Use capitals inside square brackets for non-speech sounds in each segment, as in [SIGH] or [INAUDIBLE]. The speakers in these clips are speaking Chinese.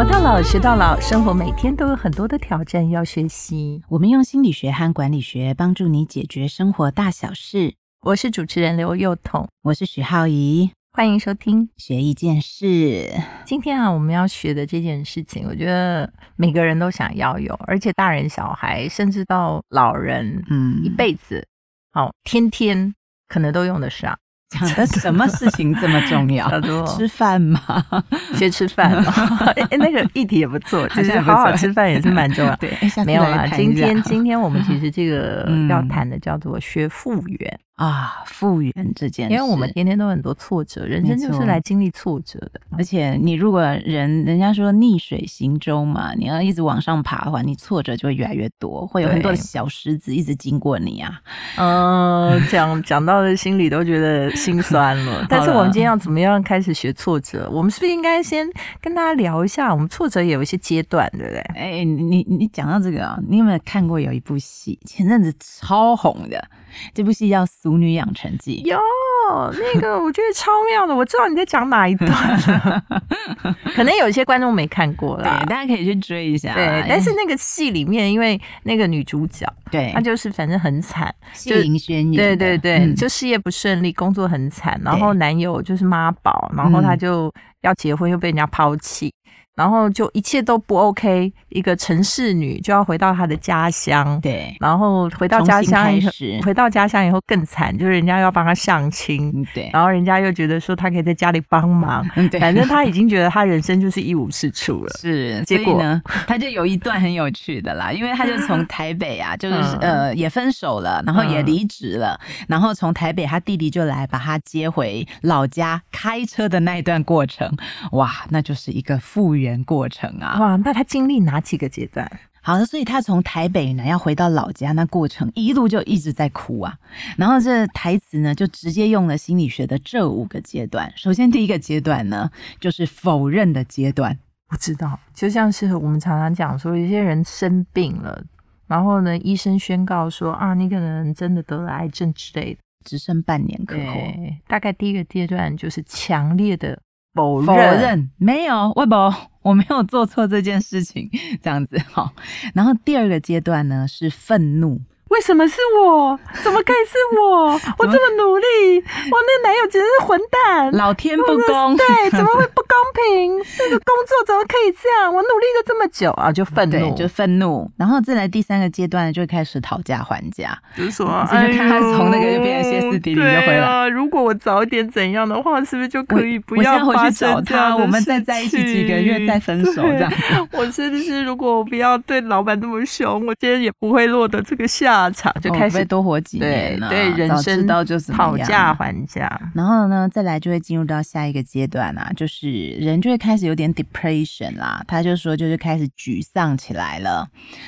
活到老，学到老，生活每天都有很多的挑战要学习。我们用心理学和管理学帮助你解决生活大小事。我是主持人刘幼彤，我是许浩怡，欢迎收听学一件事。今天啊，我们要学的这件事情，我觉得每个人都想要有，而且大人、小孩，甚至到老人，嗯，一辈子，好，天天可能都用得上。讲的什么事情这么重要？[LAUGHS] 吃饭吗？先吃饭 [LAUGHS] 哎，那个议题也不错，就是好好吃饭也是蛮重要。[LAUGHS] 对，没有啦。今天今天我们其实这个要谈的叫做学复原。啊，复原这件事，因为我们天天都很多挫折，人生就是来经历挫折的。而且你如果人人家说逆水行舟嘛，你要一直往上爬的话，你挫折就会越来越多，会有很多的小石子一直经过你啊。[LAUGHS] 嗯，讲讲到的心里都觉得心 [LAUGHS] 酸了。但是我们今天要怎么样开始学挫折？我们是不是应该先跟大家聊一下，我们挫折也有一些阶段，对不对？哎，你你讲到这个啊，你有没有看过有一部戏，前阵子超红的？这部戏叫《俗女养成记》哟，那个我觉得超妙的。我知道你在讲哪一段，[LAUGHS] 可能有一些观众没看过啦，对，大家可以去追一下。对，但是那个戏里面，因为那个女主角，对，她就是反正很惨，谢盈萱对对对，就事业不顺利，工作很惨，然后男友就是妈宝，然后她就要结婚，又被人家抛弃。然后就一切都不 OK，一个城市女就要回到她的家乡，对，然后回到家乡以后，回到家乡以后更惨，就是人家要帮她相亲，对，然后人家又觉得说她可以在家里帮忙，[LAUGHS] 对，反正她已经觉得她人生就是一无是处了，[LAUGHS] 是，结果。呢，她就有一段很有趣的啦，因为她就从台北啊，就是呃也分手了，然后也离职了，然后从台北，她弟弟就来把她接回老家，开车的那一段过程，哇，那就是一个复原。过程啊，哇，那他经历哪几个阶段？好的，所以他从台北呢要回到老家，那过程一路就一直在哭啊。然后这台词呢就直接用了心理学的这五个阶段。首先第一个阶段呢就是否认的阶段。我知道，就像是我们常常讲说，有些人生病了，然后呢医生宣告说啊，你可能真的得了癌症之类的，只剩半年可活。大概第一个阶段就是强烈的。否认没有，微博 [LAUGHS] 我没有做错这件事情，[LAUGHS] 这样子 [LAUGHS] 好。然后第二个阶段呢是愤怒。为什么是我？怎么可以是我？我这么努力，我那男友简直是混蛋！老天不公，对，怎么会不公平？这个工作怎么可以这样？我努力了这么久啊，就愤怒，就愤怒。然后再来第三个阶段，就开始讨价还价，就是说，就看他从那个就变成歇斯底里就回来。如果我早点怎样的话，是不是就可以不要回去找他？我们再在一起几个月再分手这样。我是不是如果我不要对老板那么凶，我今天也不会落得这个下。场就开始多活几年了，对人生就是讨价还价，然后呢，再来就会进入到下一个阶段啊，就是人就会开始有点 depression 啦。他就说，就是开始沮丧起来了。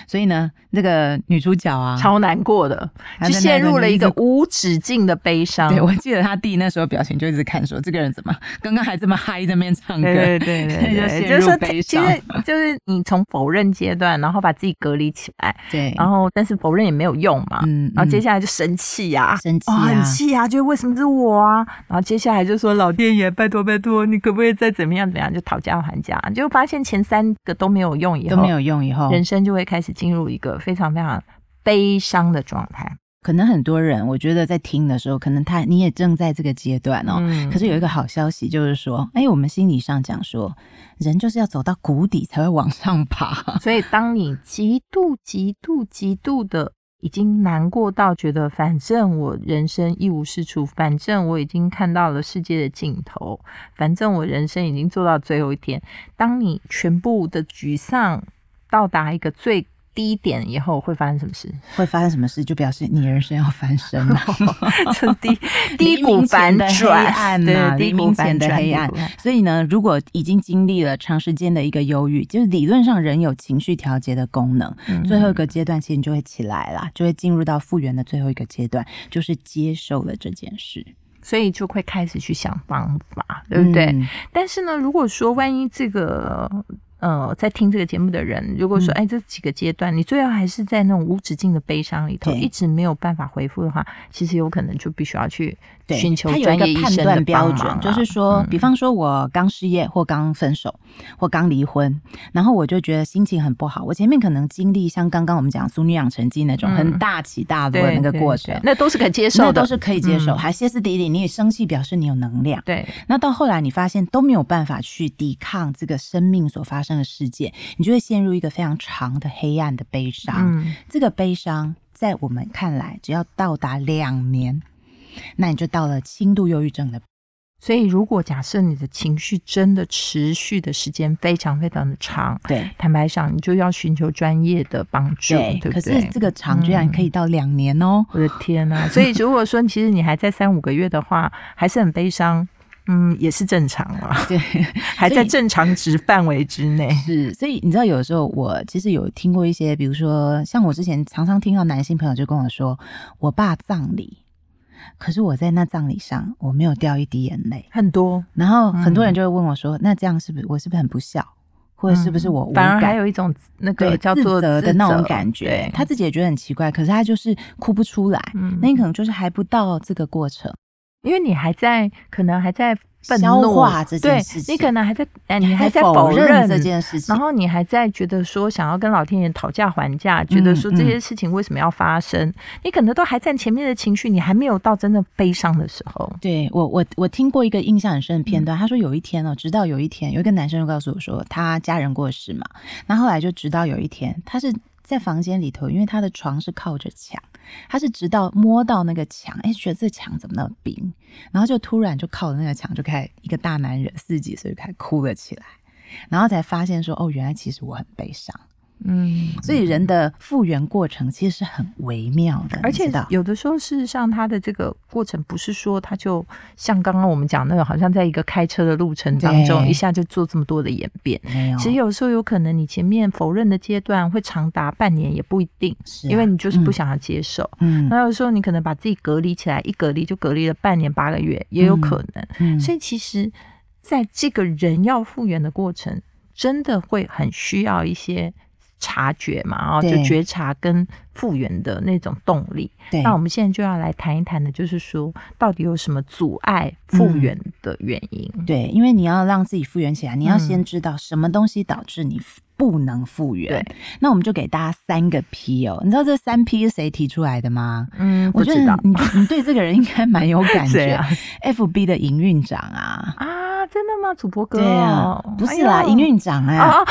所以呢，那个女主角啊，超难过的，就陷入了一个无止境的悲伤。对我记得他弟那时候表情就一直看说，这个人怎么刚刚还这么嗨在那边唱歌？对对对，[LAUGHS] 就是说，其实就是你从否认阶段，然后把自己隔离起来，对，然后但是否认也没有。用嘛，嗯，然后接下来就生气呀，生气，很气呀，就为什么是我啊？然后接下来就说老天爷，拜托拜托，你可不可以再怎么样怎么样？就讨价还价，就发现前三个都没有用，以后都没有用，以后人生就会开始进入一个非常非常悲伤的状态。可能很多人，我觉得在听的时候，可能他你也正在这个阶段哦。可是有一个好消息，就是说，哎，我们心理上讲说，人就是要走到谷底才会往上爬。所以，当你极度、极度、极度的。已经难过到觉得，反正我人生一无是处，反正我已经看到了世界的尽头，反正我人生已经做到最后一天。当你全部的沮丧到达一个最。低点以后会发生什么事？会发生什么事，就表示你人生要翻身了。[LAUGHS] 低 [LAUGHS] 低谷反转，对，低谷前的黑暗。所以呢，如果已经经历了长时间的一个忧郁，就是理论上人有情绪调节的功能，最后一个阶段其实你就会起来了，就会进入到复原的最后一个阶段，就是接受了这件事，所以就会开始去想方法，对不对？但是呢，如果说万一这个。呃，在听这个节目的人，如果说，哎，这几个阶段，你最后还是在那种无止境的悲伤里头，一直没有办法回复的话，其实有可能就必须要去寻求专业医生的标准。就是说，比方说我刚失业或刚分手或刚离婚，然后我就觉得心情很不好。我前面可能经历像刚刚我们讲《淑女养成记》那种很大起大落的那个过程，那都是可接受的，都是可以接受。还歇斯底里，你也生气，表示你有能量。对，那到后来你发现都没有办法去抵抗这个生命所发生。的事件，你就会陷入一个非常长的黑暗的悲伤。嗯，这个悲伤在我们看来，只要到达两年，那你就到了轻度忧郁症的。所以，如果假设你的情绪真的持续的时间非常非常的长，对，坦白讲，你就要寻求专业的帮助，对不对？可是这个长居然可以到两年哦！我的天呐！所以，如果说其实你还在三五个月的话，还是很悲伤。嗯，也是正常了，对，[LAUGHS] 还在正常值范围之内。是，所以你知道，有的时候我其实有听过一些，比如说，像我之前常常听到男性朋友就跟我说，我爸葬礼，可是我在那葬礼上我没有掉一滴眼泪，很多。然后很多人就会问我说，那这样是不是我是不是很不孝，或者是不是我反而还有一种那个叫做的那种感觉？他自己也觉得很奇怪，可是他就是哭不出来。嗯，那你可能就是还不到这个过程。因为你还在，可能还在消化这件事情，你可能还在，哎，你还在否认这件事情，然后你还在觉得说想要跟老天爷讨价还价，觉得说这些事情为什么要发生？你可能都还在前面的情绪，你还没有到真的悲伤的时候。对我，我我听过一个印象很深的片段，他说有一天哦，直到有一天，有一个男生就告诉我说，他家人过世嘛，那后来就直到有一天，他是在房间里头，因为他的床是靠着墙。他是直到摸到那个墙，哎，觉得这墙怎么那么冰，然后就突然就靠着那个墙，就开始一个大男人四十几岁就开始哭了起来，然后才发现说，哦，原来其实我很悲伤。嗯，所以人的复原过程其实是很微妙的，而且有的时候，事实上，他的这个过程不是说它就像刚刚我们讲那个，好像在一个开车的路程当中，一下就做这么多的演变。其实有时候有可能你前面否认的阶段会长达半年，也不一定，因为你就是不想要接受。嗯，那有时候你可能把自己隔离起来，一隔离就隔离了半年八个月，也有可能。嗯，所以其实在这个人要复原的过程，真的会很需要一些。察觉嘛，啊，就觉察跟复原的那种动力。那我们现在就要来谈一谈的，就是说到底有什么阻碍复原的原因？对，因为你要让自己复原起来，你要先知道什么东西导致你不能复原。对，那我们就给大家三个 P 哦，你知道这三 P 是谁提出来的吗？嗯，我觉得你你对这个人应该蛮有感觉。[LAUGHS] FB 的营运长啊。啊。真的吗，主播哥？对啊，不是啦，营运长哎，啊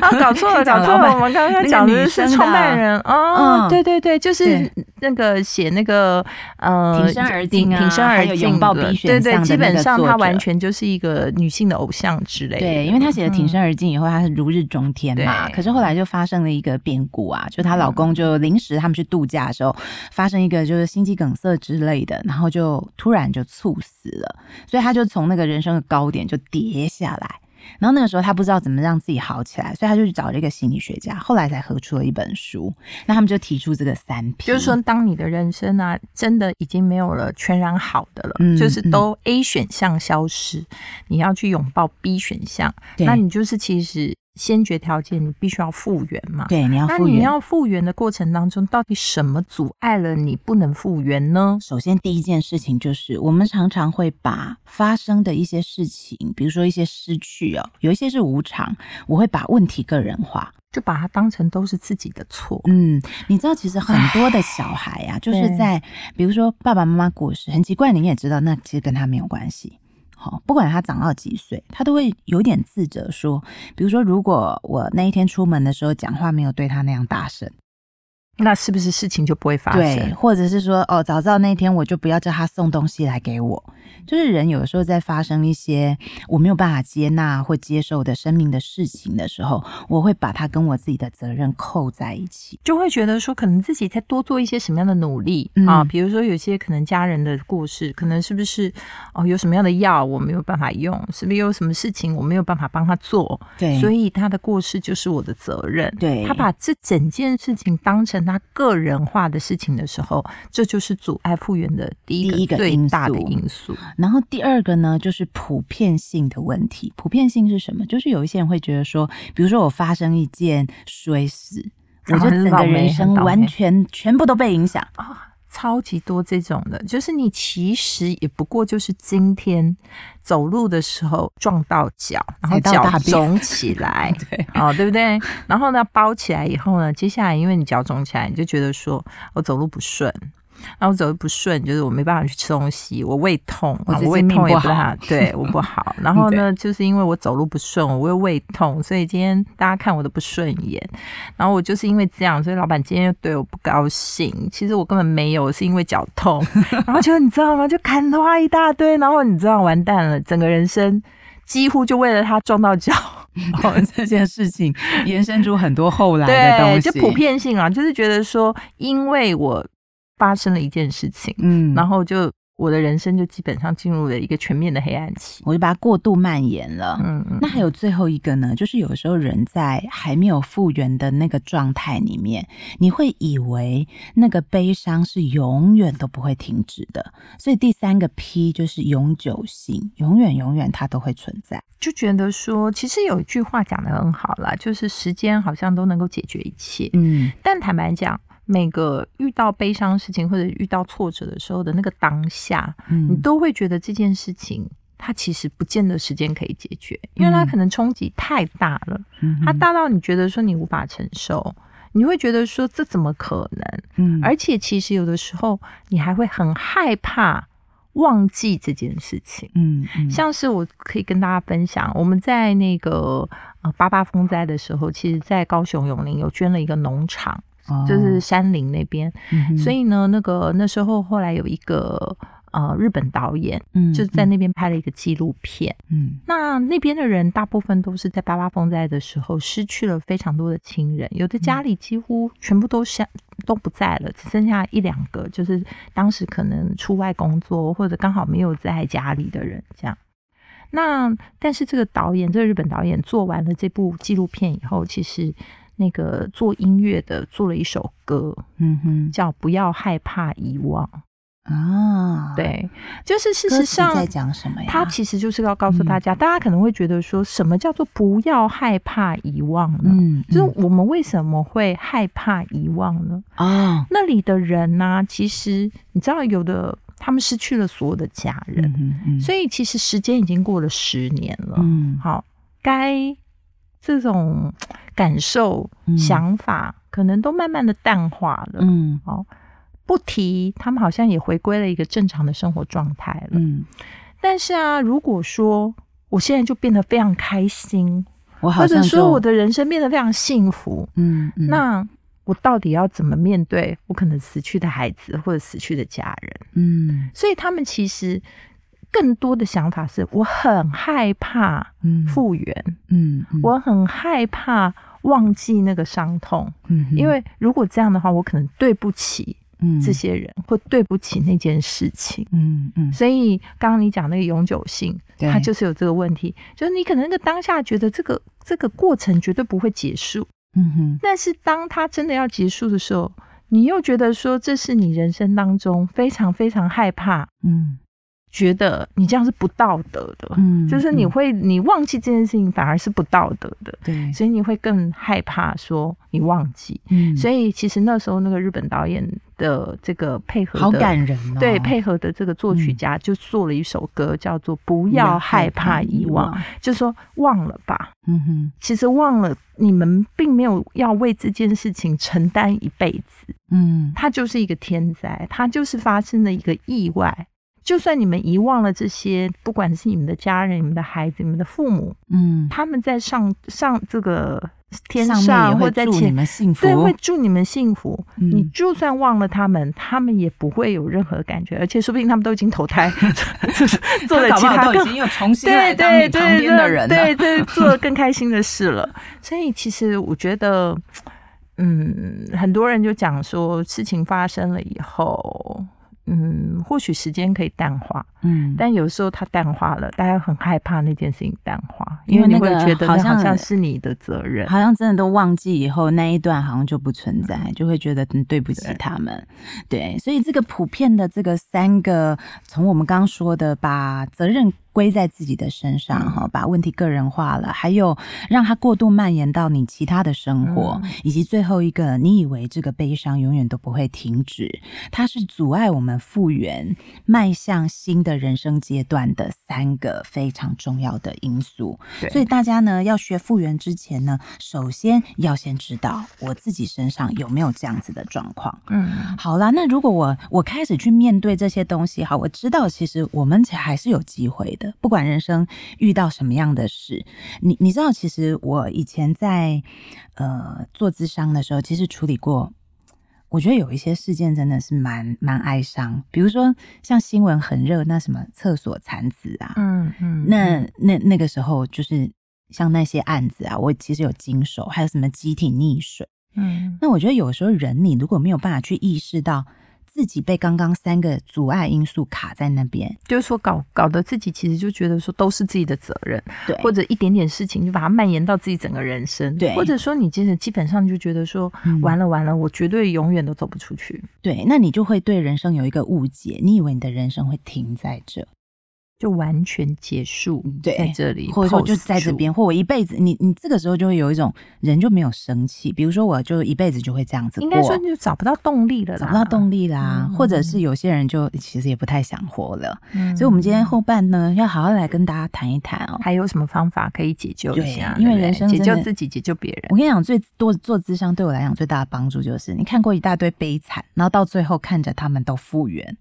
啊搞错了，[LAUGHS] 搞错了，我们刚刚讲的是创办人。哦，对对对，就是那个写那个呃，挺身而进挺身而进，拥抱 B 选项对对，基本上他完全就是一个女性的偶像之类。对，因为他写的挺身而进以后，他是如日中天嘛。可是后来就发生了一个变故啊，就她老公就临时他们去度假的时候，发生一个就是心肌梗塞之类的，然后就突然就猝死了，所以她就从那个人生的高。点就跌下来，然后那个时候他不知道怎么让自己好起来，所以他就去找了一个心理学家，后来才合出了一本书。那他们就提出这个三 P，就是说，当你的人生啊，真的已经没有了全然好的了，就是都 A 选项消失，你要去拥抱 B 选项，那你就是其实。先决条件，你必须要复原嘛？对，你要复原。你要复原的过程当中，到底什么阻碍了你不能复原呢？首先，第一件事情就是，我们常常会把发生的一些事情，比如说一些失去哦，有一些是无常，我会把问题个人化，就把它当成都是自己的错。嗯，你知道，其实很多的小孩呀，就是在比如说爸爸妈妈过世，很奇怪，你也知道，那其实跟他没有关系。好，不管他长到几岁，他都会有点自责，说，比如说，如果我那一天出门的时候讲话没有对他那样大声。那是不是事情就不会发生？对，或者是说，哦，早知道那天我就不要叫他送东西来给我。就是人有的时候在发生一些我没有办法接纳或接受的生命的事情的时候，我会把它跟我自己的责任扣在一起，就会觉得说，可能自己再多做一些什么样的努力啊？比如说，有些可能家人的故事，可能是不是哦，有什么样的药我没有办法用？是不是有什么事情我没有办法帮他做？对，所以他的过世就是我的责任。对，他把这整件事情当成。他个人化的事情的时候，这就是阻碍复原的第一个最大的因素。楚。然后第二个呢，就是普遍性的问题。普遍性是什么？就是有一些人会觉得说，比如说我发生一件衰事，我就整个人生完全全部都被影响啊。超级多这种的，就是你其实也不过就是今天走路的时候撞到脚，然后脚肿起来，[LAUGHS] 对，哦，对不对？然后呢，包起来以后呢，接下来因为你脚肿起来，你就觉得说我走路不顺。然后走的不顺，就是我没办法去吃东西，我胃痛，我胃痛也不好，对我不好。[LAUGHS] 然后呢，就是因为我走路不顺，我又胃痛，所以今天大家看我都不顺眼。然后我就是因为这样，所以老板今天又对我不高兴。其实我根本没有，是因为脚痛。[LAUGHS] 然后就你知道吗？就砍花一大堆，然后你知道完蛋了，整个人生几乎就为了他撞到脚，[LAUGHS] 这件事情延伸出很多后来的东西，就普遍性啊，就是觉得说，因为我。发生了一件事情，嗯，然后就我的人生就基本上进入了一个全面的黑暗期，我就把它过度蔓延了，嗯嗯。那还有最后一个呢，就是有时候人在还没有复原的那个状态里面，你会以为那个悲伤是永远都不会停止的，所以第三个 P 就是永久性，永远永远它都会存在。就觉得说，其实有一句话讲的很好啦，就是时间好像都能够解决一切，嗯，但坦白讲。每个遇到悲伤事情或者遇到挫折的时候的那个当下，你都会觉得这件事情它其实不见得时间可以解决，因为它可能冲击太大了，它大到你觉得说你无法承受，你会觉得说这怎么可能？嗯，而且其实有的时候你还会很害怕忘记这件事情。嗯，像是我可以跟大家分享，我们在那个呃八八风灾的时候，其实在高雄永宁有捐了一个农场。就是山林那边，所以呢，那个那时候后来有一个呃日本导演，嗯，就在那边拍了一个纪录片，嗯，那那边的人大部分都是在八八风灾的时候失去了非常多的亲人，有的家里几乎全部都相都不在了，只剩下一两个，就是当时可能出外工作或者刚好没有在家里的人这样。那但是这个导演，这个日本导演做完了这部纪录片以后，其实。那个做音乐的做了一首歌，嗯哼，叫《不要害怕遗忘》啊，对，就是事实上在讲什么呀？他其实就是要告诉大家，大家可能会觉得说什么叫做不要害怕遗忘呢？嗯，就是我们为什么会害怕遗忘呢？啊，那里的人呢，其实你知道，有的他们失去了所有的家人，所以其实时间已经过了十年了。嗯，好，该。这种 [TSK] 感受、想法，可能都慢慢的淡化了。嗯，哦，不提，他们好像也回归了一个正常的生活状态了。嗯，但是啊，如果说我现在就变得非常开心，我或者说我的人生变得非常幸福，嗯，那我到底要怎么面对我可能死去的孩子或者死去的家人？嗯，所以他们其实。更多的想法是我很害怕复原，嗯，我很害怕忘记那个伤痛，嗯，因为如果这样的话，我可能对不起这些人，或对不起那件事情，嗯嗯。所以刚刚你讲那个永久性，它就是有这个问题，就是你可能那个当下觉得这个这个过程绝对不会结束，嗯哼，但是当它真的要结束的时候，你又觉得说这是你人生当中非常非常害怕，嗯。觉得你这样是不道德的，嗯，就是你会你忘记这件事情反而是不道德的，对，所以你会更害怕说你忘记，嗯，所以其实那时候那个日本导演的这个配合好感人，对，配合的这个作曲家就做了一首歌叫做《不要害怕遗忘》，就是说忘了吧，嗯哼，其实忘了你们并没有要为这件事情承担一辈子，嗯，它就是一个天灾，它就是发生了一个意外。就算你们遗忘了这些，不管是你们的家人、你们的孩子、你们的父母，嗯，他们在上上这个天上，或在祝你们幸福，对，会祝你们幸福。你就算忘了他们，他们也不会有任何感觉，而且说不定他们都已经投胎，[LAUGHS] 做了其他更已经又重新来当你旁边的人，对对，[LAUGHS] 做了更开心的事了。所以其实我觉得，嗯，很多人就讲说，事情发生了以后。嗯，或许时间可以淡化，嗯，但有时候它淡化了，大家很害怕那件事情淡化，因为你会觉得好像是你的责任，好像真的都忘记以后那一段好像就不存在，就会觉得对不起他们。对，所以这个普遍的这个三个，从我们刚刚说的把责任。归在自己的身上，哈，把问题个人化了，还有让它过度蔓延到你其他的生活，以及最后一个，你以为这个悲伤永远都不会停止，它是阻碍我们复原、迈向新的人生阶段的三个非常重要的因素。所以大家呢，要学复原之前呢，首先要先知道我自己身上有没有这样子的状况。嗯，好啦，那如果我我开始去面对这些东西，好，我知道其实我们还是有机会的。不管人生遇到什么样的事，你你知道，其实我以前在呃做咨商的时候，其实处理过，我觉得有一些事件真的是蛮蛮哀伤。比如说像新闻很热，那什么厕所产子啊，嗯嗯，那那那个时候就是像那些案子啊，我其实有经手，还有什么集体溺水，嗯，那我觉得有时候人你如果没有办法去意识到。自己被刚刚三个阻碍因素卡在那边，就是说搞搞得自己其实就觉得说都是自己的责任，对，或者一点点事情就把它蔓延到自己整个人生，对，或者说你其实基本上就觉得说完了完了，我绝对永远都走不出去，对，那你就会对人生有一个误解，你以为你的人生会停在这。就完全结束在这里，或者说就在这边，或我一辈子，你你这个时候就会有一种人就没有生气。比如说，我就一辈子就会这样子，应该说就找不到动力了，找不到动力啦。或者是有些人就其实也不太想活了。所以，我们今天后半呢，要好好来跟大家谈一谈哦，还有什么方法可以解救一下？因为人生解救自己，解救别人。我跟你讲，最多做智商对我来讲最大的帮助就是，你看过一大堆悲惨，然后到最后看着他们都复原。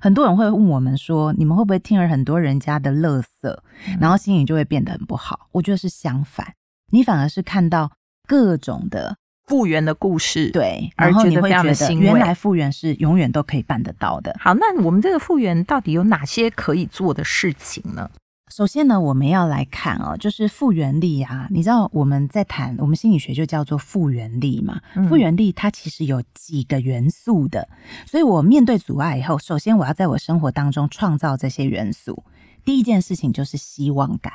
很多人会问我们说：“你们会不会听了很多人家的乐色，然后心里就会变得很不好？”我觉得是相反，你反而是看到各种的复原的故事，对，然后你会觉得原来复原是永远都可以办得到的。好，那我们这个复原到底有哪些可以做的事情呢？首先呢，我们要来看哦，就是复原力啊。你知道我们在谈，我们心理学就叫做复原力嘛。复原力它其实有几个元素的，所以我面对阻碍以后，首先我要在我生活当中创造这些元素。第一件事情就是希望感，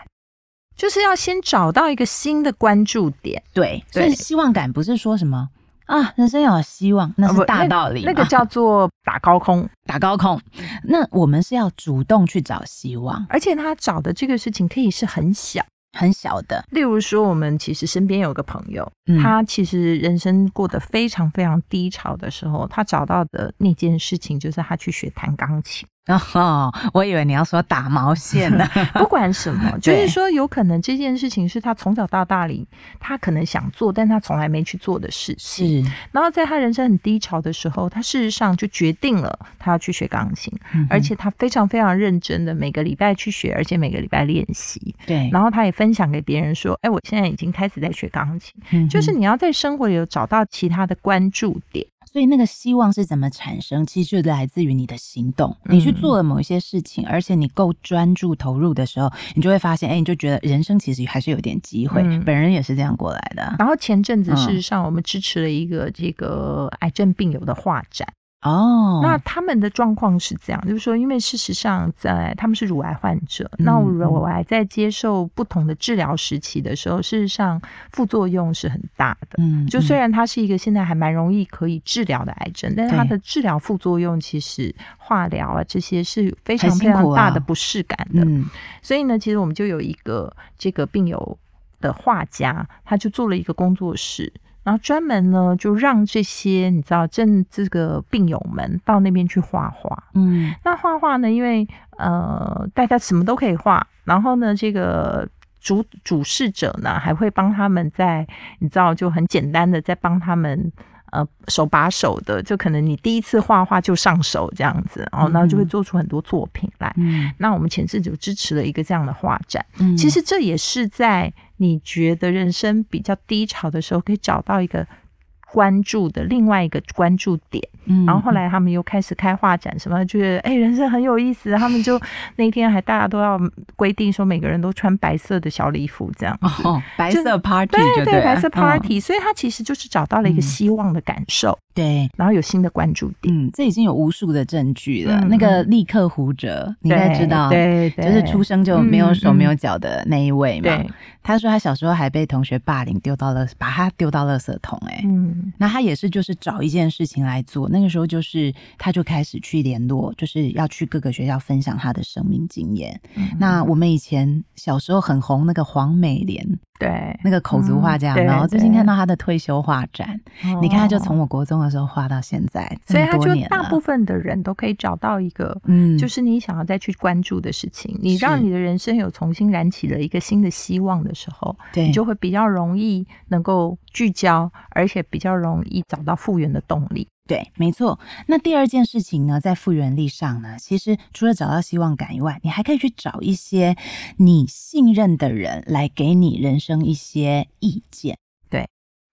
就是要先找到一个新的关注点。对，所以希望感不是说什么。啊，人生有希望，那是大道理。那个叫做打高空，打高空。那我们是要主动去找希望，而且他找的这个事情可以是很小很小的。例如说，我们其实身边有个朋友，他其实人生过得非常非常低潮的时候，他找到的那件事情就是他去学弹钢琴。[LAUGHS] 哦，我以为你要说打毛线呢。[LAUGHS] 不管什么，[LAUGHS] 就是说有可能这件事情是他从小到大里他可能想做，但他从来没去做的事情。是，然后在他人生很低潮的时候，他事实上就决定了他要去学钢琴，而且他非常非常认真的每个礼拜去学，而且每个礼拜练习。对，然后他也分享给别人说：“哎，我现在已经开始在学钢琴。”就是你要在生活里有找到其他的关注点。所以那个希望是怎么产生？其实就来自于你的行动。你去做了某一些事情，而且你够专注投入的时候，你就会发现，哎，你就觉得人生其实还是有点机会。本人也是这样过来的。然后前阵子，事实上我们支持了一个这个癌症病友的画展。哦，那他们的状况是这样，就是说，因为事实上，在他们是乳癌患者，那乳癌在接受不同的治疗时期的时候，事实上副作用是很大的。嗯，就虽然它是一个现在还蛮容易可以治疗的癌症，但是它的治疗副作用其实化疗啊这些是非常非常大的不适感的。嗯，所以呢，其实我们就有一个这个病友的画家，他就做了一个工作室。然后专门呢，就让这些你知道，正这个病友们到那边去画画。嗯，那画画呢，因为呃，大家什么都可以画。然后呢，这个主主事者呢，还会帮他们在你知道，就很简单的在帮他们呃手把手的，就可能你第一次画画就上手这样子，然后呢就会做出很多作品来。嗯，那我们前次就支持了一个这样的画展。嗯，其实这也是在。你觉得人生比较低潮的时候，可以找到一个关注的另外一个关注点。嗯，然后后来他们又开始开画展，什么觉得哎，人生很有意思。他们就那天还大家都要规定说，每个人都穿白色的小礼服这样哦，白色 party 对对，白色 party。所以他其实就是找到了一个希望的感受。对，然后有新的关注点。嗯，这已经有无数的证据了。嗯那个立刻胡哲，你应该知道，对，对就是出生就没有手没有脚的那一位嘛。对，他说他小时候还被同学霸凌，丢到了把他丢到垃圾桶、哎、嗯那他也是就是找一件事情来做，那个时候就是他就开始去联络，就是要去各个学校分享他的生命经验。嗯那我们以前小时候很红那个黄美莲，对，那个口足画家，嗯然后最近看到他的退休画展，你看他就从哦，我国中的时候画到现在，所以他就大部分的人都可以找到一个。嗯。就是你想要再去关注的事情，你让你的人生有重新燃起了一个新的希望的时候，对。你就会比较容易能够聚焦，而且比较容易找到复原的动力。对，没错。那第二件事情呢，在复原力上呢，其实除了找到希望感以外，你还可以去找一些你信任的人来给你人生一些意见。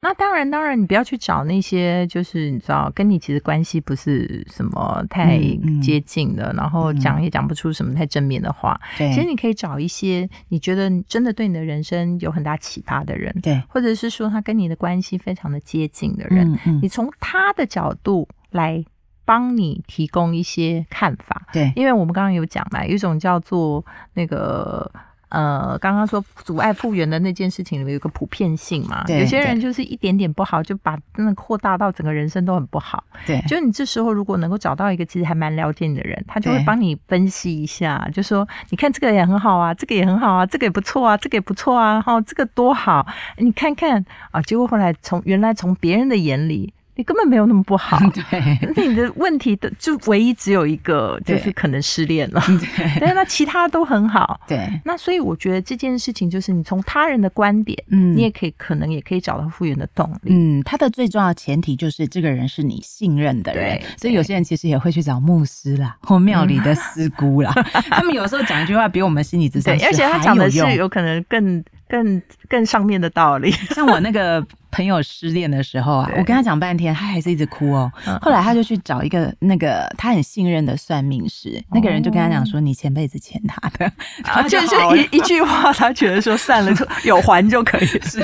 那当然，当然，你不要去找那些就是你知道跟你其实关系不是什么太接近的，然后嗯讲也讲不出什么太正面的话。对，其实你可以找一些你觉得真的对你的人生有很大启发的人，对，或者是说他跟你的关系非常的接近的人，你从他的角度来帮你提供一些看法。对，因为我们刚刚有讲嘛，有一种叫做那个。呃，刚刚说阻碍复原的那件事情里面有一个普遍性嘛，对有些人就是一点点不好，就把真的扩大到整个人生都很不好。对，就你这时候如果能够找到一个其实还蛮了解你的人，他就会帮你分析一下，就说你看这个也很好啊，这个也很好啊，这个也不错啊，这个也不错啊，然后这个多好，你看看啊，结果后来从原来从别人的眼里。你根本没有那么不好，[LAUGHS] 对，[LAUGHS] 那你的问题的就唯一只有一个，就是可能失恋了。对，[LAUGHS] 但是那其他都很好。对，那所以我觉得这件事情就是你从他人的观点，嗯你也可以可能也可以找到复原的动力。嗯，他的最重要的前提就是这个人是你信任的人对，所以有些人其实也会去找牧师啦，或庙里的师姑啦，他们有时候讲一句话比我们心理智商对，而且他还讲的是有可能更更更上面的道理。像我那个朋友失恋的时候啊，我跟他讲半天，他还是一直哭哦。嗯后来他就去找一个那个他很信任的算命师，那个人就跟他讲说：“你前辈子欠他的。[LAUGHS] 啊，就是一一句话，他觉得说算了，就 [LAUGHS] 有还就可以是，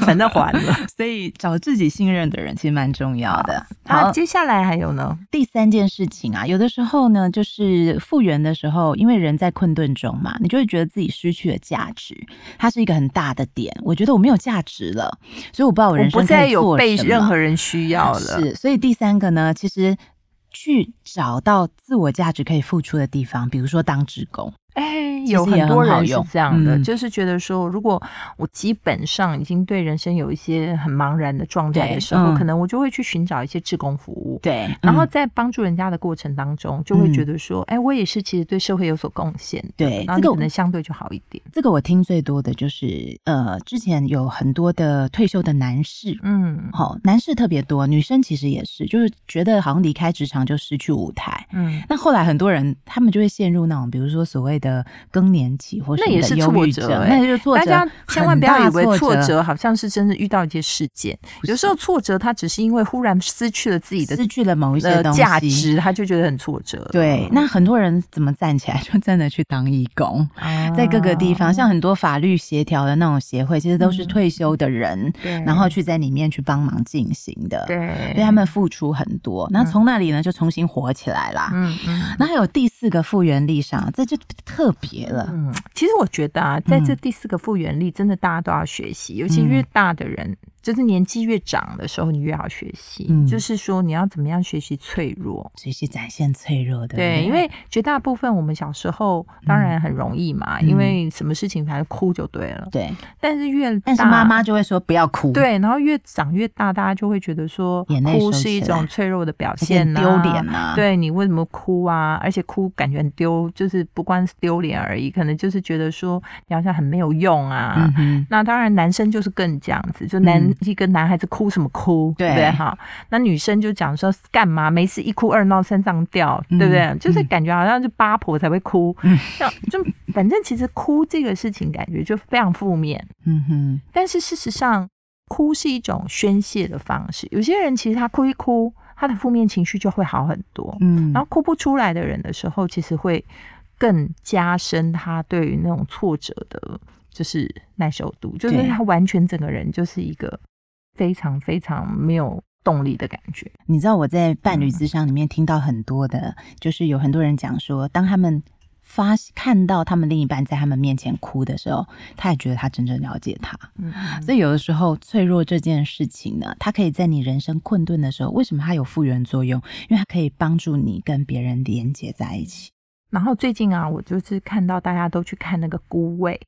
反正还了。[LAUGHS] 所以找自己信任的人其实蛮重要的。那好，接下来还有呢？第三件事情啊，有的时候呢，就是复原的时候，因为人在困顿中嘛，你就会觉得自己失去了价值，它是一个很大的点。我觉得我没有价值了，所以我不知道我我人生不再有被任何人需要了。是，所以第三个呢，其实去找到自我价值可以付出的地方，比如说当职工。哎，有很多人是这样的，嗯就是觉得说，如果我基本上已经对人生有一些很茫然的状态的时候，嗯可能我就会去寻找一些志工服务。对，然后嗯在帮助人家的过程当中，就会嗯觉得说，哎、我也是其实对社会有所贡献对这个可能相对就好一点。这个我听最多的就是，呃，之前有很多的退休的男士。嗯好、男士特别多，女生其实也是，就是觉得好像离开职场就失去舞台。嗯，那后来很多人他们就会陷入那种，比如说所谓的更年期或那也是挫折欸那就是挫折。大家千万不要以为挫折好像是真的遇到一些事件，有时候挫折它只是因为忽然失去了自己的失去了某一些呃东西价值，他就觉得很挫折。对，那很多人怎么站起来，[LAUGHS] 就真的去当义工，啊在各个地方，像很多法律协调的那种协会，其实都是嗯退休的人，对然后去在里面去帮忙进行的，对，所以他们付出很多。那从那里呢，就重新活起来啦。嗯嗯。那还有第四个复原力上，这就特别了。嗯，其实我觉得啊，在这嗯第四个复原力，真的大家都要学习，尤其越大的人，就是年纪越长的时候，你越要学习。嗯就是说，你要怎么样学习脆弱。学习展现脆弱的，对，因为绝大部分我们小时候当然很容易嘛，因为什么事情反正哭就对了。对，但是越大但是妈妈就会说不要哭，，对，然后越长越大，大家就会觉得说哭是一种脆弱的表现、啊，丢脸啊。，对你为什么哭啊？而且哭感觉很丢，就是不光是丢脸而已，可能就是觉得说你好像很没有用啊。嗯哼，那当然，男生就是更这样子，就男、嗯一个男孩子哭什么哭，对。不对？哈，那女生就讲说干嘛？没事一哭二闹三上吊，嗯。对不对？就是嗯感觉好像是八婆才会哭，嗯。像就反正其实哭这个事情感觉就非常负面，嗯哼，但是事实上，哭是一种宣泄的方式。有些人其实他哭一哭，他的负面情绪就会好很多。嗯，然后哭不出来的人的时候，其实会更加深他对于那种挫折的，就是耐受度，就是他完全整个人就是一个非常非常没有动力的感觉。你知道我在伴侣之商里面听到很多的，就是有很多人讲说，当他们发看到他们另一半在他们面前哭的时候，他也觉得他真正了解他。嗯，所以有的时候脆弱这件事情呢，它可以在你人生困顿的时候，为什么它有复原作用？因为它可以帮助你跟别人连接在一起。然后最近啊，我就是看到大家都去看那个《孤味》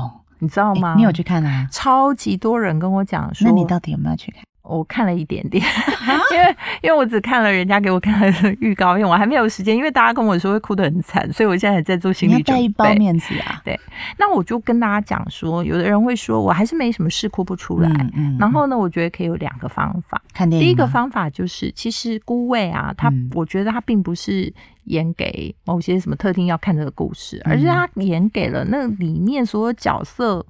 哦，你知道吗？你有去看啊？超级多人跟我讲说，那你到底有没有去看？我看了一点点，[LAUGHS] 因为因为我只看了人家给我看的预告片，我还没有时间。因为大家跟我说会哭得很惨，所以我现在还在做心理准备。一包面子啊！对，那我就跟大家讲说，有的人会说我还是没什么事哭不出来。嗯，然后呢，我觉得可以有两个方法。看电影。第一个方法就是，其实孤味啊，他我觉得他并不是演给某些什么特定要看这个故事，而是他演给了那里面所有角色。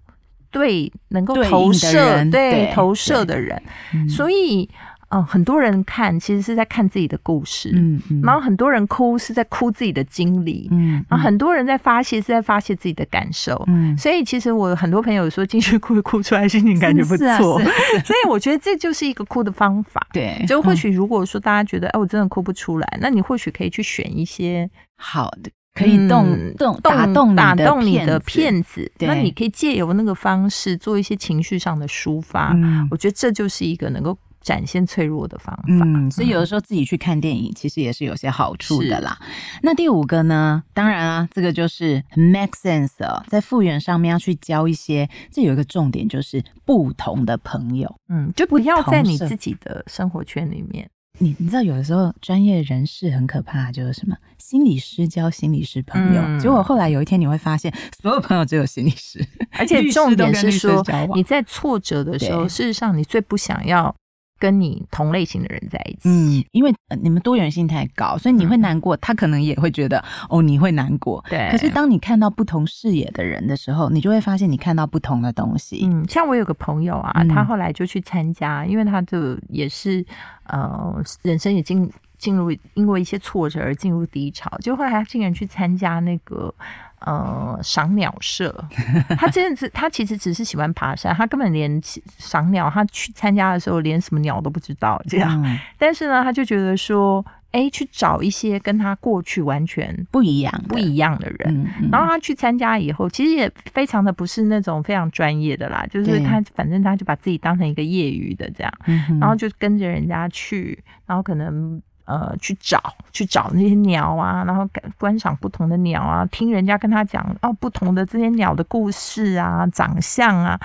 对，能够投射，对投射的人，所以，嗯，很多人看其实是在看自己的故事，嗯，然后很多人哭是在哭自己的经历，嗯，然后很多人在发泄是在发泄自己的感受，嗯，所以其实我很多朋友说进去哭哭出来心情感觉不错，[LAUGHS] [LAUGHS] 所以我觉得这就是一个哭的方法，对，就或许如果说大家觉得哎我真的哭不出来，那你或许可以去选一些好的。可以动动打动打动你的骗子，那你可以借由那个方式做一些情绪上的抒发。我觉得这就是一个能够展现脆弱的方法。嗯，所以有的时候自己去看电影，其实也是有些好处的啦。那第五个呢？当然啊，这个就是很 make sense 哦，在复原上面要去交一些，这有一个重点就是不同的朋友。嗯，就不要在你自己的生活圈里面。你你知道有的时候专业人士很可怕，就是什么心理师交心理师朋友，结果后来有一天你会发现，所有朋友只有心理师，而且重点是说你在挫折的时候，事实上你最不想要。跟你同类型的人在一起，嗯，因为你们多元性太高，所以你会难过，他可能也会觉得哦，你会难过。对。可是当你看到不同视野的人的时候，你就会发现你看到不同的东西。嗯，像我有个朋友啊，他后来就去参加，因为他就也是呃，人生也进进入因为一些挫折而进入低潮，就后来他竟然去参加那个。呃，赏鸟社，[LAUGHS] 他真的是他其实只是喜欢爬山，他根本连赏鸟，他去参加的时候连什么鸟都不知道这样。但是呢，他就觉得说，哎，去找一些跟他过去完全不一样、不一样的人。然后他去参加以后，其实也非常的不是那种非常专业的啦，就是他反正他就把自己当成一个业余的这样，然后就跟着人家去，然后可能。呃，去找去找那些鸟啊，然后观赏不同的鸟啊，听人家跟他讲哦，不同的这些鸟的故事啊，长相啊，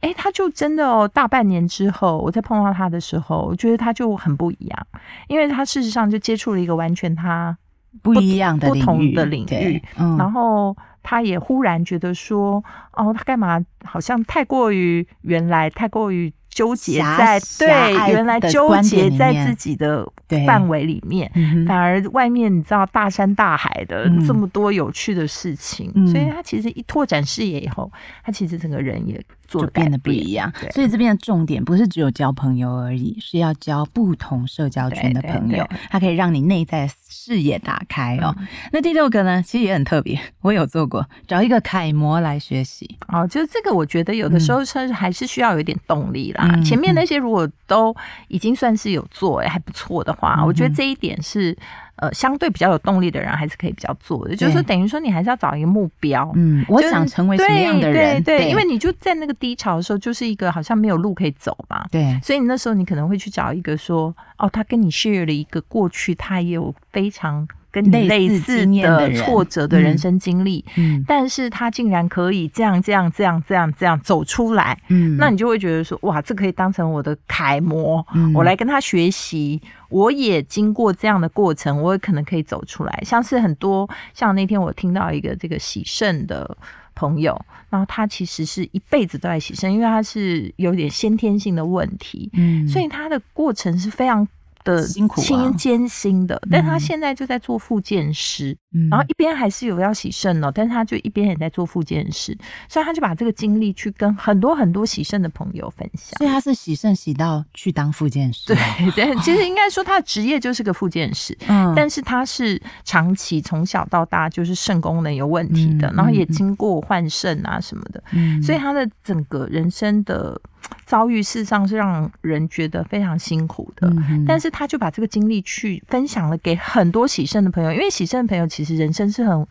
哎，他就真的哦，大半年之后，我再碰到他的时候，我觉得他就很不一样，因为他事实上就接触了一个完全他不一样的不同的领域，然后他也忽然觉得说，哦，他干嘛好像太过于原来，太过于。纠结在对原来纠结在自己的范围里面，反而外面你知道大山大海的这么多有趣的事情，所以他其实一拓展视野以后，他其实整个人也。就变得不一样，所以这边的重点不是只有交朋友而已，是要交不同社交圈的朋友，它可以让你内在视野打开哦。那第六个呢，其实也很特别，我有做过，找一个楷模来学习哦。就是这个，我觉得有的时候是还是需要有一点动力啦。前面那些如果都已经算是有做，还不错的话，我觉得这一点是。呃，相对比较有动力的人还是可以比较做的，就是说等于说你还是要找一个目标。嗯，我想成为什么样的人？对对，因为你就在那个低潮的时候，就是一个好像没有路可以走嘛。对，所以你那时候你可能会去找一个说，哦，他跟你 share 了一个过去，他也有非常。跟你类似的挫折的人生经历，嗯，但是他竟然可以这样这样这样这样这样走出来，嗯，那你就会觉得说，哇，这可以当成我的楷模，我来跟他学习，我也经过这样的过程，我也可能可以走出来。像是很多，像那天我听到一个这个喜肾的朋友，然后他其实是一辈子都在喜肾，因为他是有点先天性的问题，嗯，所以他的过程是非常。的辛苦、艰艰辛的，但他现在就在做复健师，嗯。然后一边还是有要洗肾哦，但是他就一边也在做复健师，所以他就把这个经历去跟很多很多洗肾的朋友分享。所以他是洗肾洗到去当复健师，对对，其实应该说他的职业就是个复健师，[LAUGHS] 嗯，但是他是长期从小到大就是肾功能有问题的，然后也经过换肾啊什么的，嗯，所以他的整个人生的。遭遇，事实上是让人觉得非常辛苦的。嗯但是他就把这个经历去分享了给很多喜盛的朋友，因为喜盛的朋友其实人生是很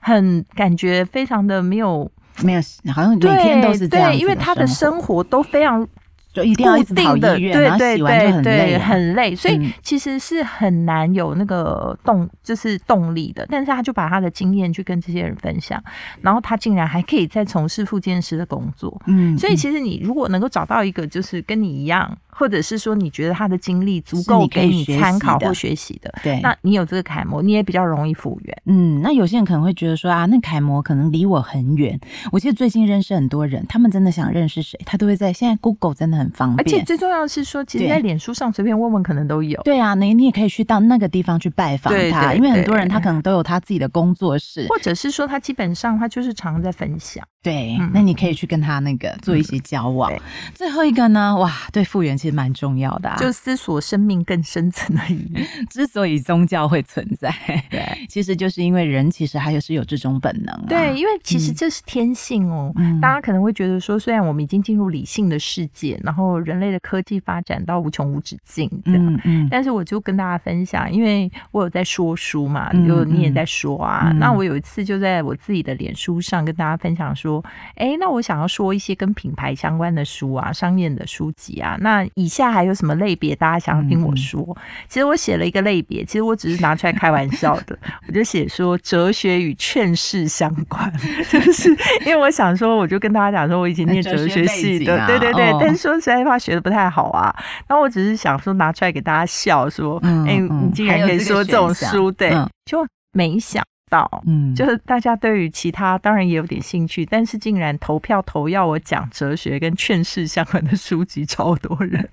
很感觉非常的没有没有，好像每天都是这样对，因为他的生生活都非常就一定要一直跑固定的，医院，对然后对洗完就对对，很累，很累，所以嗯其实是很难有那个动，就是动力的。但是他就把他的经验去跟这些人分享，然后他竟然还可以再从事复健师的工作。嗯，所以其实你如果能够找到一个就是跟你一样，或者是说你觉得他的经历足够给你参考或学习的，对，那你有这个楷模，你也比较容易复原。嗯，那有些人可能会觉得说啊，那楷模可能离我很远。我其实最近认识很多人，他们真的想认识谁，他都会在现在 Google 真的很方便。而且最重要的是说，其实，在脸书上随便问问，可能都有。对啊，你你也可以去到那个地方去拜访对他，对因为很多人他可能都有他自己的工作室。或者是说，他基本上他就是常常在分享。对，嗯那你可以去跟他那个做一些交往。对最后一个呢，哇，对复原其实蛮重要的、啊。就思索生命更深层的意义。[LAUGHS] 之所以宗教会存在，对 [LAUGHS] 其实就是因为人其实还是有这种本能、啊。对，，因为其实嗯这是天性哦。嗯大家可能会觉得说，虽然我们已经进入理性的世界，然后人类的科技发展到无穷无止境这样。嗯嗯，但是我就跟大家分享，因为我有在说书嘛，嗯就你也在说啊。嗯那我有一次就在我自己的脸书上跟大家分享说，哎，那我想要说一些跟品牌相关的书啊，商业的书籍啊。那以下还有什么类别大家想要听我说？其实我写了一个类别，其实我只是拿出来开玩笑的，[LAUGHS] 我就写说哲学与劝世相关，[LAUGHS] 就是因为我想说，我就跟大家讲说，我以前念哲学系的，对对对，哦但是说实在话学的不太好啊。那我只是想说拿出来给大家笑，说，哎、嗯嗯你竟然可以说这种书，对，嗯就没想到。嗯，就是大家对于其他当然也有点兴趣，但是竟然投票投要我讲哲学跟劝世相关的书籍超多人，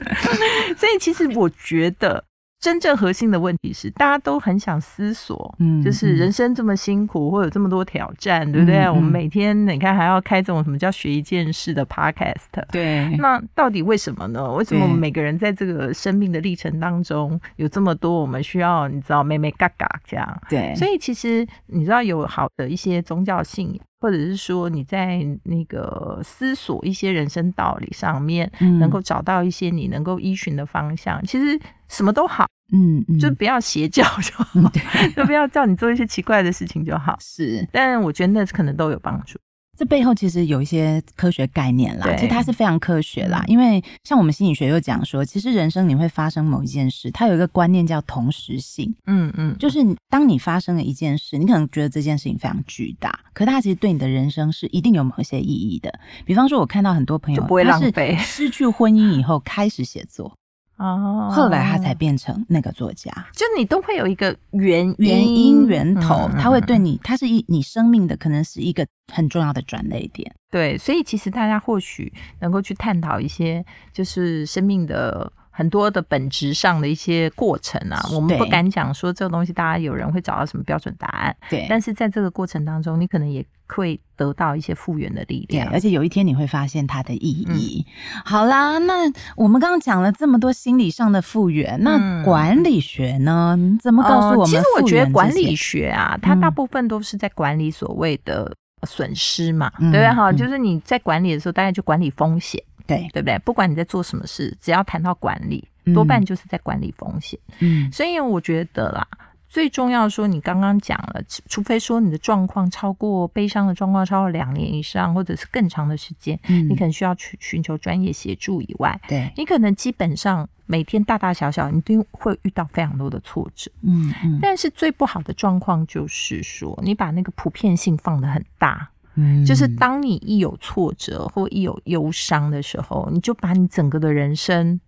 [LAUGHS] 所以其实我觉得真正核心的问题是，大家都很想思索，嗯就是嗯。人生这么辛苦，或有这么多挑战，对不对？我们每天你看还要开这种什么叫学一件事的 podcast，对，那到底为什么呢？为什么我们每个人在这个生命的历程当中有这么多我们需要你知道妹妹嘎嘎这样？对，所以其实你知道有好的一些宗教信仰，或者是说你在那个思索一些人生道理上面，嗯。能够找到一些你能够依循的方向，其实什么都好，嗯嗯，就不要邪教 [LAUGHS] 就好，嗯对。[LAUGHS] 就不要叫你做一些奇怪的事情就好。是。但我觉得那可能都有帮助。这背后其实有一些科学概念啦，其实它是非常科学啦。嗯。因为像我们心理学又讲说，其实人生你会发生某一件事，它有一个观念叫同时性，嗯嗯，就是当你发生了一件事，你可能觉得这件事情非常巨大，可它其实对你的人生是一定有某一些意义的。比方说，我看到很多朋友就不会浪费。失去婚姻以后开始写作，哦后来他才变成那个作家。就你都会有一个原原因源头，嗯它会对你，他是一你生命的可能是一个很重要的转捩点。对，所以其实大家或许能够去探讨一些，就是生命的很多的本质上的一些过程啊。我们不敢讲说这个东西，大家有人会找到什么标准答案，对但是在这个过程当中，你可能也会得到一些复原的力对，量。而且有一天你会发现它的意义。嗯好啦，那我们刚刚讲了这么多心理上的复原，那嗯管理学呢？你怎么告诉我们、呃其实我觉得管理学，啊，它大嗯部分都是在管理所谓的损失嘛，嗯对不对？哈，嗯就是你在管理的时候，大概就管理风险。对，对不对？不管你在做什么事，只要谈到管理，嗯多半就是在管理风险。嗯所以我觉得啦，最重要说，你刚刚讲了，除除非说你的状况超过悲伤的状况超过两年以上，或者是更长的时间，嗯你可能需要去寻求专业协助以外，对，你可能基本上每天大大小小，你都会遇到非常多的挫折。嗯嗯但是最不好的状况就是说，你把那个普遍性放得很大。嗯。就是当你一有挫折或一有忧伤的时候，你就把你整个的人生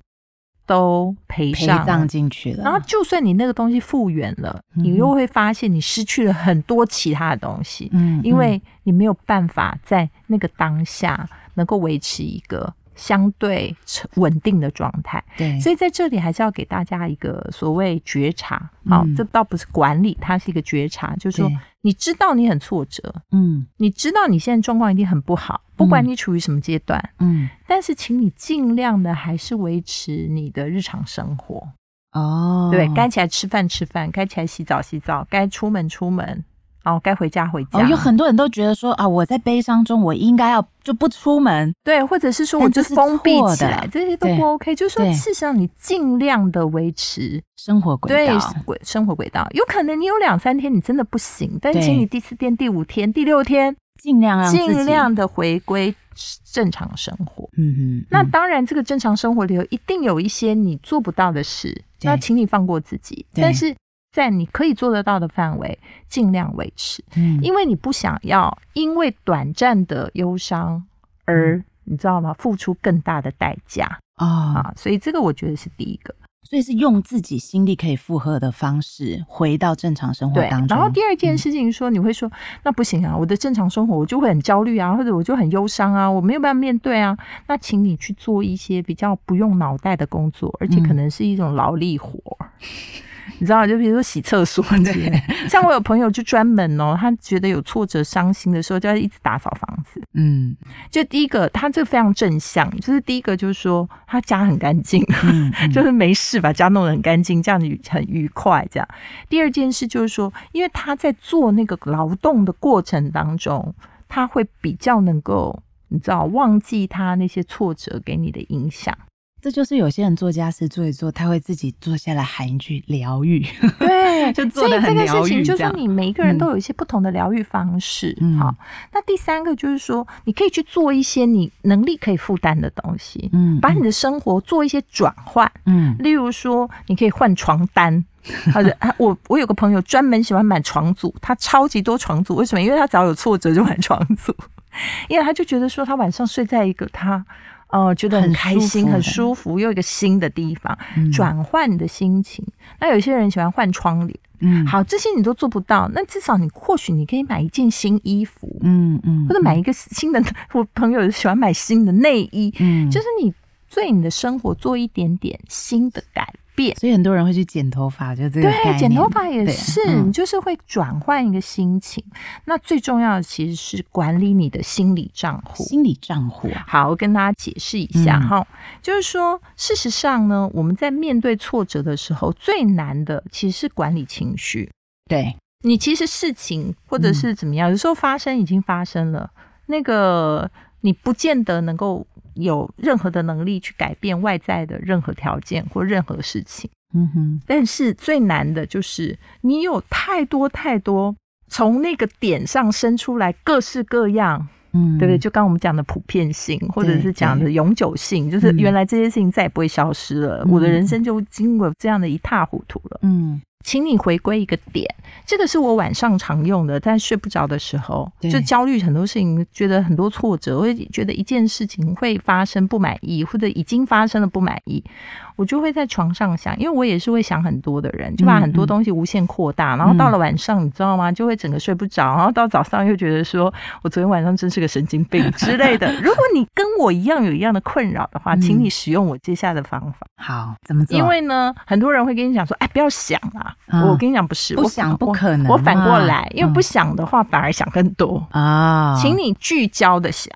都赔陪上进去了，然后，就算你那个东西复原了，嗯你又会发现你失去了很多其他的东西，嗯因为你没有办法在那个当下能够维持一个相对稳定的状态。对，所以在这里还是要给大家一个所谓觉察，好、嗯。这倒不是管理，它是一个觉察，就是说你知道你很挫折，嗯。你知道你现在状况一定很不好，不管你处于什么阶段，嗯。但是请你尽量的还是维持你的日常生活。哦，对，该起来吃饭吃饭，该起来洗澡洗澡，该出门出门，哦，该回家回家。哦，有很多人都觉得说啊，我在悲伤中，我应该要就不出门，对，或者是说我就封闭起来，这些都不 OK。就是说，事实上你尽量的维持生活轨对道，轨生活轨道，有可能你有两三天你真的不行，但请你第四天、第五天、第六天尽量尽量的回归正常生活。嗯哼，嗯那当然，这个正常生活里头一定有一些你做不到的事，那请你放过自己。但是在你可以做得到的范围，尽量维持，嗯因为你不想要因为短暂的忧伤而、嗯你知道吗？付出更大的代价哦，啊！所以这个我觉得是第一个。所以是用自己心力可以负荷的方式回到正常生活当，中。然后第二件嗯事情说，你会说那不行啊，我的正常生活我就会很焦虑啊，或者我就很忧伤啊，我没有办法面对啊。那请你去做一些比较不用脑袋的工作，而且可嗯能是一种劳力活。你知道，就比如说洗厕所之类的，[LAUGHS] 像我有朋友就专门哦，他觉得有挫折、伤心的时候，就要一直打扫房子。嗯就第一个，他这个非常正向，就是第一个就是说他家很干净，嗯嗯 [LAUGHS] 就是没事把家弄得很干净，这样子很愉快。这样，第二件事就是说，因为他在做那个劳动的过程当中，他会比较能够，你知道，忘记他那些挫折给你的影响。这就是有些人做家事做一做，他会自己坐下来喊一句疗愈。[LAUGHS] 对，就做所以这个得很疗事情就是你每一个人嗯都有一些不同的疗愈方式。嗯好，那第三个就是说，你可以去做一些你能力可以负担的东西，嗯把你的生活做一些转换。嗯例如说，你可以换床单。[LAUGHS] 或者啊，我我有个朋友专门喜欢买床组，他超级多床组，为什么？因为他只要有挫折就买床组，[LAUGHS] 因为他就觉得说他晚上睡在一个他呃觉得很很开心、很舒服又一个新的地方，嗯转换你的心情。那有些人喜欢换窗帘，嗯好，这些你都做不到，那至少你或许你可以买一件新衣服，嗯嗯或者买一个新的。我朋友喜欢买新的内衣，嗯就是你对你的生活做一点点新的改变。所以很多人会去剪头发，就这个对，剪头发也是，嗯你就是会转换一个心情。那最重要的其实是管理你的心理账户。心理账户啊，好，我跟大家解释一下嗯哈、就是说，事实上呢，我们在面对挫折的时候，最难的其实是管理情绪。对，你其实事情或者是怎么样，有时候发生已经发生了，那个你不见得能够有任何的能力去改变外在的任何条件或任何事情。嗯哼，但是最难的就是你有太多太多从那个点上生出来各式各样，嗯，对不对？就刚刚我们讲的普遍性，或者是讲的永久性，就是嗯原来这些事情再也不会消失了，嗯我的人生就经过这样的一塌糊涂了。嗯请你回归一个点，这个是我晚上常用的，在睡不着的时候，就焦虑很多事情，觉得很多挫折，会觉得一件事情会发生不满意，或者已经发生了不满意，我就会在床上想，因为我也是会想很多的人，就把很多东西无限扩大，然后到了晚上，你知道吗？就会整个睡不着，然后到早上又觉得说我昨天晚上真是个神经病之类的。如果你跟我一样有一样的困扰的话，嗯请你使用我接下来的方法。好，怎么做？因为呢，很多人会跟你讲说，哎，不要想啊。嗯我跟你讲，不是，我不想不可能我反过啊来，因为嗯不想的话，反而想更多。啊，请你聚焦的想，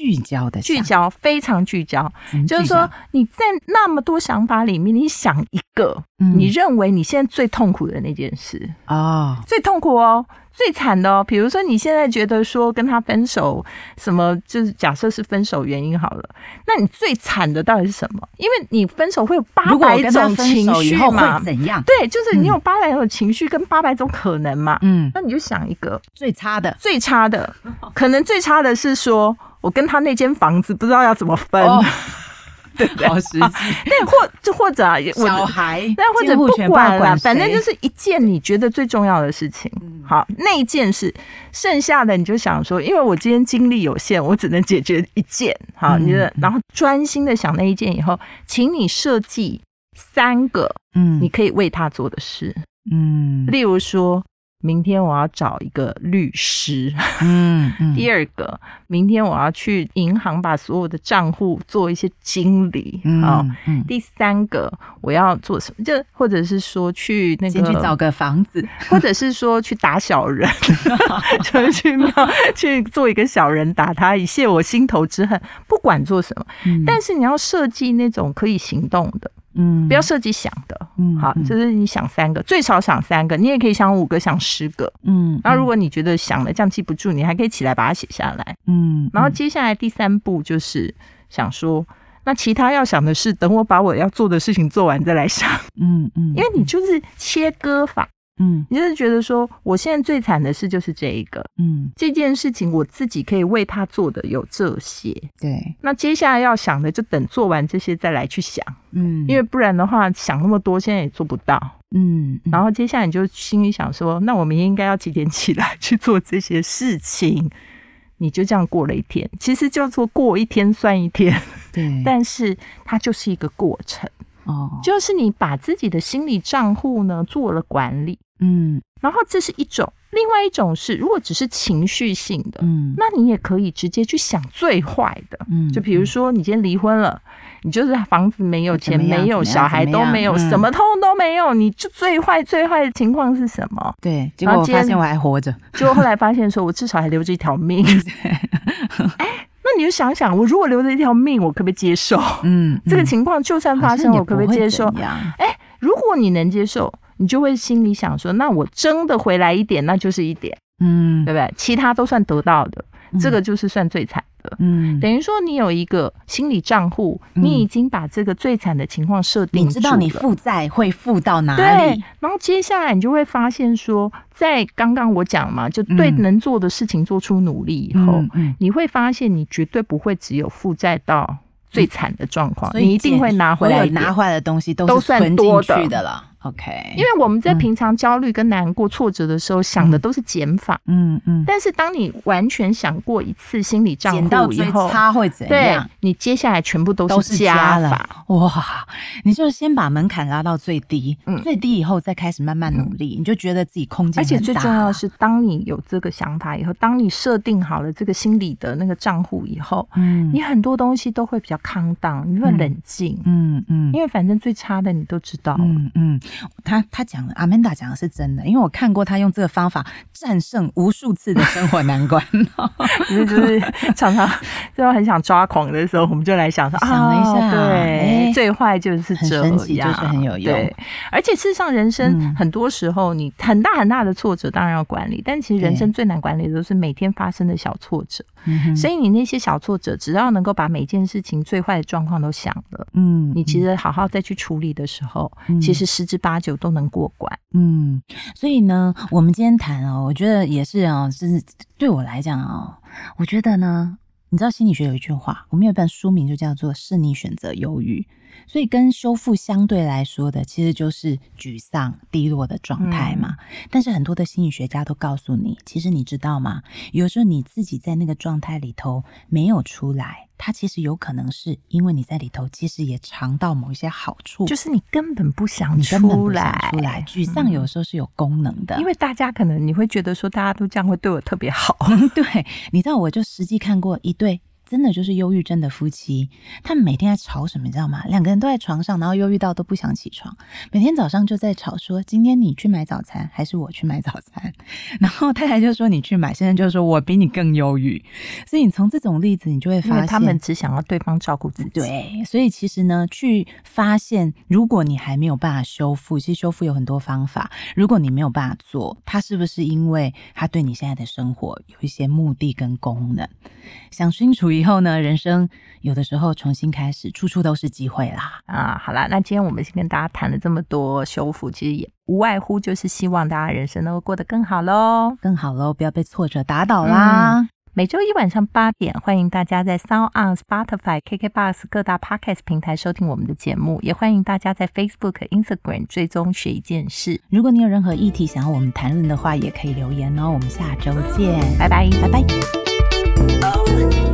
聚焦的聚焦，非常聚焦。就是说，你在那么多想法里面，你想一个，嗯。你认为你现在最痛苦的那件事，哦，最痛苦哦，最惨的哦。比如说，你现在觉得说跟他分手，什么就是假设是分手原因好了，那你最惨的到底是什么？因为你分手会有八百种情绪嘛。会，怎样？对，就是你嗯。有八百种情绪跟八百种可能嘛。嗯，那你就想一个。最差的。最差的，[LAUGHS] 可能最差的是说我跟他那间房子不知道要怎么分，哦 [LAUGHS] 对不对？好实际，对，或就或者啊，我小孩，但或者不管了，反正就是一件你觉得最重要的事情。嗯好，那一件事，剩下的你就想说，因为我今天精力有限，我只能解决一件。好，嗯你的然后专心的想那一件以后，请你设计三个嗯你可以为他做的事，嗯例如说。明天我要找一个律师。嗯嗯第二个，明天我要去银行把所有的账户做一些清理。好，嗯嗯，第三个我要做什么？就或者是说去那个，先去找个房子，或者是说去打小人，[LAUGHS] 就是去庙去做一个小人打他，以泄我心头之恨。不管做什么，嗯但是你要设计那种可以行动的。嗯，不要设计想的。嗯好，嗯就是你想三个，最少想三个，你也可以想五个，想十个。嗯，然后如果你觉得想了这样记不住，你还可以起来把它写下来。嗯，然后接下来第三步就是想说，那其他要想的是，等我把我要做的事情做完再来想，嗯嗯，因为你就是切割法，嗯。你就是觉得说，我现在最惨的事就是这一个，嗯。这件事情我自己可以为他做的有这些，对，那接下来要想的就等做完这些再来去想，嗯，因为不然的话想那么多现在也做不到。嗯，嗯。然后接下来你就心里想说，那我明天应该要几点起来去做这些事情？你就这样过了一天，其实叫做过一天算一天，对，但是它就是一个过程，哦，就是你把自己的心理账户呢做了管理，嗯。然后这是一种，另外一种是如果只是情绪性的，嗯，那你也可以直接去想最坏的，嗯就比如说你今天离婚了，你就是房子没有，钱没有，小孩都没有，嗯。什么通都没有，你就最坏最坏的情况是什么？对，结果我发现我还活着，结果后来发现说，我至少还留着一条命。[LAUGHS] [LAUGHS] [LAUGHS] 哎，那你就想想，我如果留着一条命，我可不可以接受？嗯，这个嗯情况就算发生，我可不可以接受？哎，如果你能接受，你就会心里想说，那我争的回来一点，那就是一点，嗯。对不对？其他都算得到的，这个就是算最惨的。嗯，等于说，你有一个心理账户，嗯你已经把这个最惨的情况设定你知道你负债会负到哪对里？，然后接下来你就会发现说，在刚刚我讲嘛，就对嗯能做的事情做出努力以后，你会发现你绝对不会只有负债到最惨的状况，你一定会拿回来拿回来的东西都都算多的进去的了。OK，因为我们在嗯。平常焦虑跟难过、挫折的时候，想的都是减法，嗯嗯，但是当你完全想过一次心理账减到最户以后，它会怎对样？你接下来全部都都是是加加了。法。哇！你就先把门槛拉到最低，嗯。最低以后再开始慢慢努力，你就觉得自己空间而且最重要的是，当你有这个想法以后，当你设定好了这个心理的那个账户以后，嗯。你很多东西都会比较康荡，你会嗯。冷静，嗯嗯。因为反正最差的你都知道了。嗯嗯，他他讲的阿曼达讲的是真的，因为我看过他用这个方法战胜无数次的生活难关。只 [LAUGHS] 是就是常常就很想抓狂的时候，我们就来想说想了一下啊对，哎最坏就是很这样，就是很有用对，而且事实上，人生嗯很多时候你很大很大的挫折当然要管理，但其实人生最难管理的都是每天发生的小挫折。所以以你那些小挫折，只要能够把每件事情最坏的状况都想了，嗯你其实好好再去处理的时候，嗯。其实十之八九都能过关。嗯，所以呢，我们今天谈哦，我觉得也是哦，就是对我来讲哦，我觉得呢，你知道心理学有一句话，我们有一本书名就叫做“是你选择忧郁”，所以跟修复相对来说的，其实就是沮丧、低落的状态嘛。但是很多的心理学家都告诉你，其实你知道吗？有时候你自己在那个状态里头没有出来，它其实有可能是因为你在里头其实也尝到某一些好处，就是你根本不想出来，出来。沮丧有时候是有功能的，因为大家可能你会觉得说，大家都这样会对我特别好，[LAUGHS] 对，你知道，我就实际看过一对。真的就是忧郁症的夫妻，他们每天在吵什么，你知道吗？两个人都在床上，然后忧郁到都不想起床，每天早上就在吵说，今天你去买早餐还是我去买早餐？[LAUGHS] 然后太太就说你去买，先生就说我比你更忧郁。所以你从这种例子，你就会发现他们只想要对方照顾自己。，对，所以其实呢，去发现，如果你还没有办法修复，其实修复有很多方法。如果你没有办法做，他是不是因为他对你现在的生活有一些目的跟功能？想清楚以后呢，人生有的时候重新开始，处处都是机会啦。啊，好啦，那今天我们先跟大家谈了这么多修复，其实也无外乎就是希望大家人生能够过得更好喽。更好喽，不要被挫折打倒啦。每周一晚上八点，欢迎大家在 Sound on Spotify、KKBox 各大 Podcast 平台收听我们的节目，也欢迎大家在 Facebook、Instagram 追踪学一件事。如果你有任何议题想要我们谈论的话，也可以留言哦。我们下周见，拜拜，拜拜。Oh,